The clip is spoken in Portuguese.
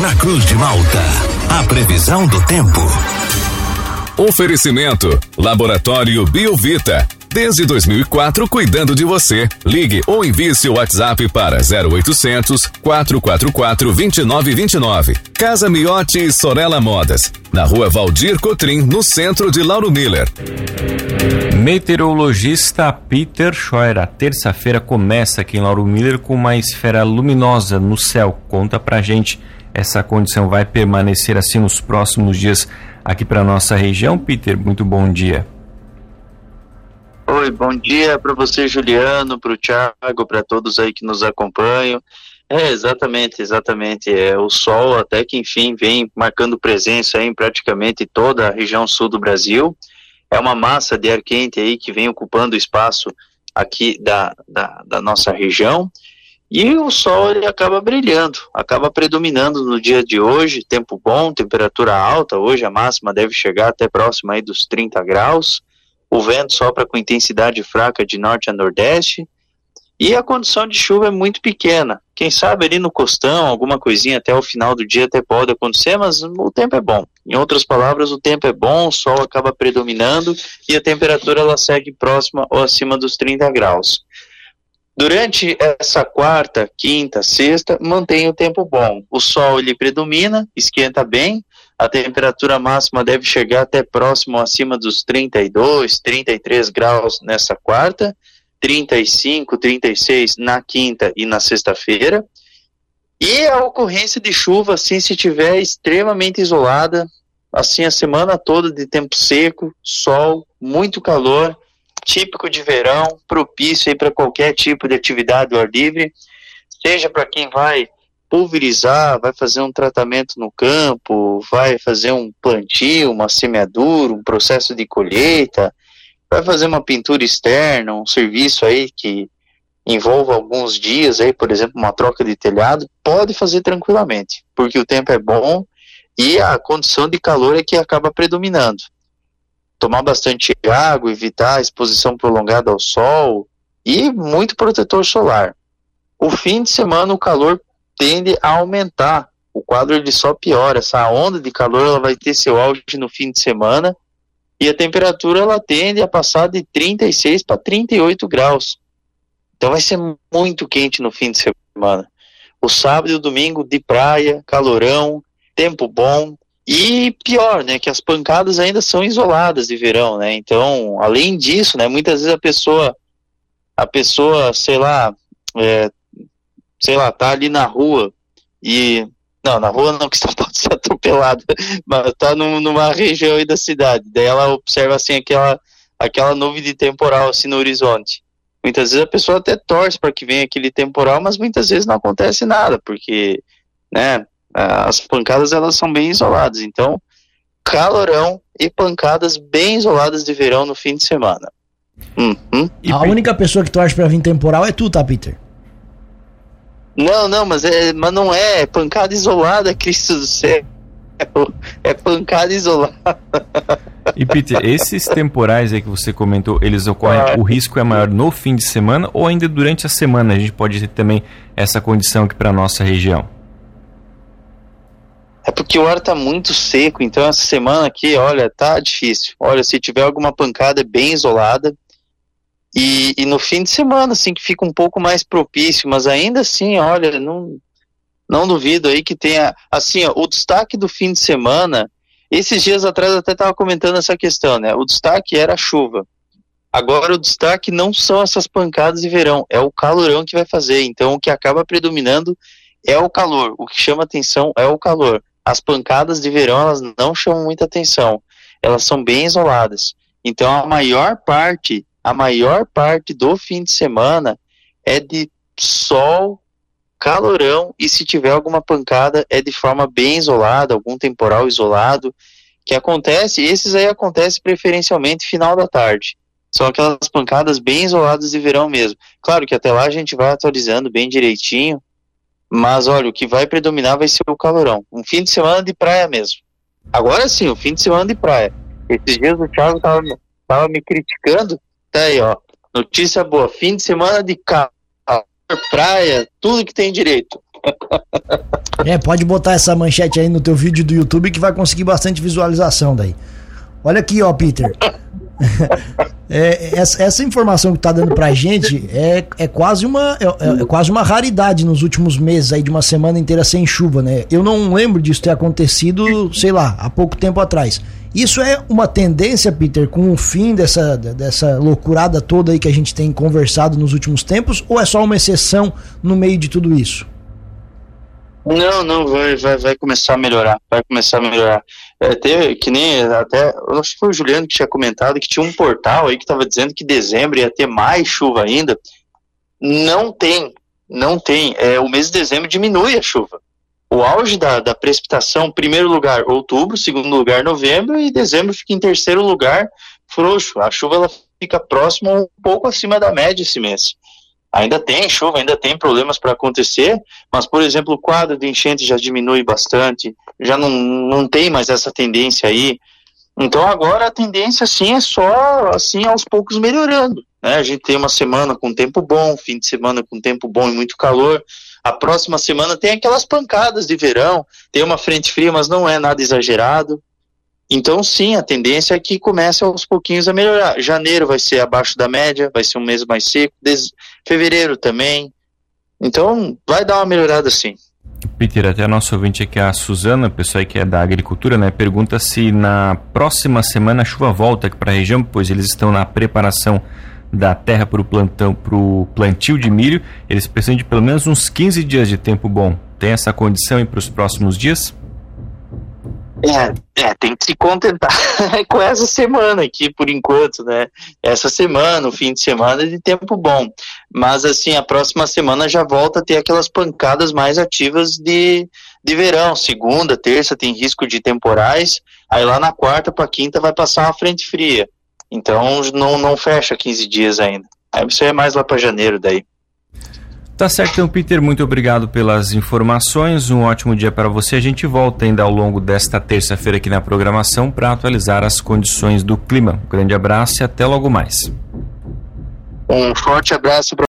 na Cruz de Malta. A previsão do tempo. Oferecimento: Laboratório Biovita. Desde 2004, cuidando de você. Ligue ou envie seu WhatsApp para 0800 444 2929. Casa Miotti e Sorella Modas. Na rua Valdir Cotrim, no centro de Lauro Miller. Meteorologista Peter Scheuer. A terça-feira começa aqui em Lauro Miller com uma esfera luminosa no céu. Conta pra gente. Essa condição vai permanecer assim nos próximos dias aqui para nossa região. Peter, muito bom dia. Oi, bom dia para você, Juliano, para o Thiago, para todos aí que nos acompanham. É, exatamente, exatamente. É, o sol até que enfim vem marcando presença em praticamente toda a região sul do Brasil. É uma massa de ar quente aí que vem ocupando espaço aqui da, da, da nossa região. E o sol ele acaba brilhando, acaba predominando no dia de hoje, tempo bom, temperatura alta, hoje a máxima deve chegar até próxima aí dos 30 graus o vento sopra com intensidade fraca de norte a nordeste, e a condição de chuva é muito pequena. Quem sabe ali no costão, alguma coisinha até o final do dia até pode acontecer, mas o tempo é bom. Em outras palavras, o tempo é bom, o sol acaba predominando e a temperatura ela segue próxima ou acima dos 30 graus. Durante essa quarta, quinta, sexta, mantém o tempo bom. O sol ele predomina, esquenta bem, a temperatura máxima deve chegar até próximo acima dos 32, 33 graus nessa quarta, 35, 36 na quinta e na sexta-feira. E a ocorrência de chuva, assim, se tiver extremamente isolada, assim, a semana toda de tempo seco, sol, muito calor, típico de verão, propício para qualquer tipo de atividade ao ar livre, seja para quem vai pulverizar, vai fazer um tratamento no campo, vai fazer um plantio, uma semeadura, um processo de colheita, vai fazer uma pintura externa, um serviço aí que envolva alguns dias aí, por exemplo, uma troca de telhado, pode fazer tranquilamente, porque o tempo é bom e a condição de calor é que acaba predominando. Tomar bastante água, evitar a exposição prolongada ao sol e muito protetor solar. O fim de semana o calor tende a aumentar. O quadro ele só piora. Essa onda de calor ela vai ter seu auge no fim de semana e a temperatura ela tende a passar de 36 para 38 graus. Então vai ser muito quente no fim de semana. O sábado e o domingo de praia, calorão, tempo bom. E pior, né, que as pancadas ainda são isoladas de verão, né? Então, além disso, né, muitas vezes a pessoa a pessoa, sei lá, é, sei lá, tá ali na rua e. Não, na rua não, que está pode ser atropelada, mas tá num, numa região aí da cidade. Daí ela observa assim aquela, aquela nuvem de temporal assim no horizonte. Muitas vezes a pessoa até torce para que venha aquele temporal, mas muitas vezes não acontece nada, porque, né, as pancadas elas são bem isoladas. Então, calorão e pancadas bem isoladas de verão no fim de semana. Uhum. A única pessoa que torce para vir temporal é tu, tá, Peter? Não, não, mas, é, mas não é, é pancada isolada, Cristo do céu. É, é pancada isolada. E Peter, esses temporais aí que você comentou, eles ocorrem, é. o risco é maior no fim de semana ou ainda durante a semana? A gente pode ter também essa condição aqui para nossa região? É porque o ar tá muito seco, então essa semana aqui, olha, tá difícil. Olha, se tiver alguma pancada bem isolada, e, e, no fim de semana, assim, que fica um pouco mais propício, mas ainda assim, olha, não, não duvido aí que tenha, assim, ó, o destaque do fim de semana, esses dias atrás eu até estava comentando essa questão, né, o destaque era a chuva, agora o destaque não são essas pancadas de verão, é o calorão que vai fazer, então o que acaba predominando é o calor, o que chama atenção é o calor, as pancadas de verão, elas não chamam muita atenção, elas são bem isoladas, então a maior parte a maior parte do fim de semana é de sol, calorão e se tiver alguma pancada é de forma bem isolada, algum temporal isolado que acontece, esses aí acontecem preferencialmente final da tarde. São aquelas pancadas bem isoladas de verão mesmo. Claro que até lá a gente vai atualizando bem direitinho, mas olha, o que vai predominar vai ser o calorão. Um fim de semana de praia mesmo. Agora sim, o um fim de semana de praia. Esses dias o Thiago tava, tava me criticando Tá aí, ó. Notícia boa. Fim de semana de calor, praia, tudo que tem direito. É, pode botar essa manchete aí no teu vídeo do YouTube que vai conseguir bastante visualização daí. Olha aqui, ó, Peter. é, essa, essa, informação que tá dando pra gente é, é, quase uma, é, é, quase uma raridade nos últimos meses aí, de uma semana inteira sem chuva, né? Eu não lembro disso ter acontecido, sei lá, há pouco tempo atrás. Isso é uma tendência, Peter, com o fim dessa, dessa loucurada toda aí que a gente tem conversado nos últimos tempos, ou é só uma exceção no meio de tudo isso? Não, não, vai, vai, vai começar a melhorar, vai começar a melhorar. É, teve, que nem até, eu acho que foi o Juliano que tinha comentado que tinha um portal aí que estava dizendo que dezembro ia ter mais chuva ainda. Não tem, não tem. É, o mês de dezembro diminui a chuva. O auge da, da precipitação, primeiro lugar, outubro, segundo lugar, novembro, e dezembro fica em terceiro lugar, frouxo. A chuva ela fica próxima um pouco acima da média esse mês. Ainda tem chuva, ainda tem problemas para acontecer, mas, por exemplo, o quadro de enchente já diminui bastante, já não, não tem mais essa tendência aí. Então agora a tendência sim é só assim aos poucos melhorando. Né? A gente tem uma semana com tempo bom, fim de semana com tempo bom e muito calor. A próxima semana tem aquelas pancadas de verão, tem uma frente fria, mas não é nada exagerado. Então, sim, a tendência é que comece aos pouquinhos a melhorar. Janeiro vai ser abaixo da média, vai ser um mês mais seco. Des... Fevereiro também. Então, vai dar uma melhorada sim. Peter, até a nossa ouvinte aqui, a Suzana, pessoa que é da agricultura, né, pergunta se na próxima semana a chuva volta para a região, pois eles estão na preparação da terra para o plantão, para o plantio de milho. Eles precisam de pelo menos uns 15 dias de tempo bom. Tem essa condição para os próximos dias? É, é, tem que se contentar com essa semana aqui, por enquanto, né? Essa semana, o fim de semana, é de tempo bom. Mas, assim, a próxima semana já volta a ter aquelas pancadas mais ativas de, de verão. Segunda, terça tem risco de temporais. Aí lá na quarta para quinta vai passar uma frente fria. Então não, não fecha 15 dias ainda. Aí você é mais lá para janeiro daí. Tá certo, então, Peter, muito obrigado pelas informações. Um ótimo dia para você. A gente volta ainda ao longo desta terça-feira aqui na programação para atualizar as condições do clima. Um grande abraço e até logo mais. Um forte abraço para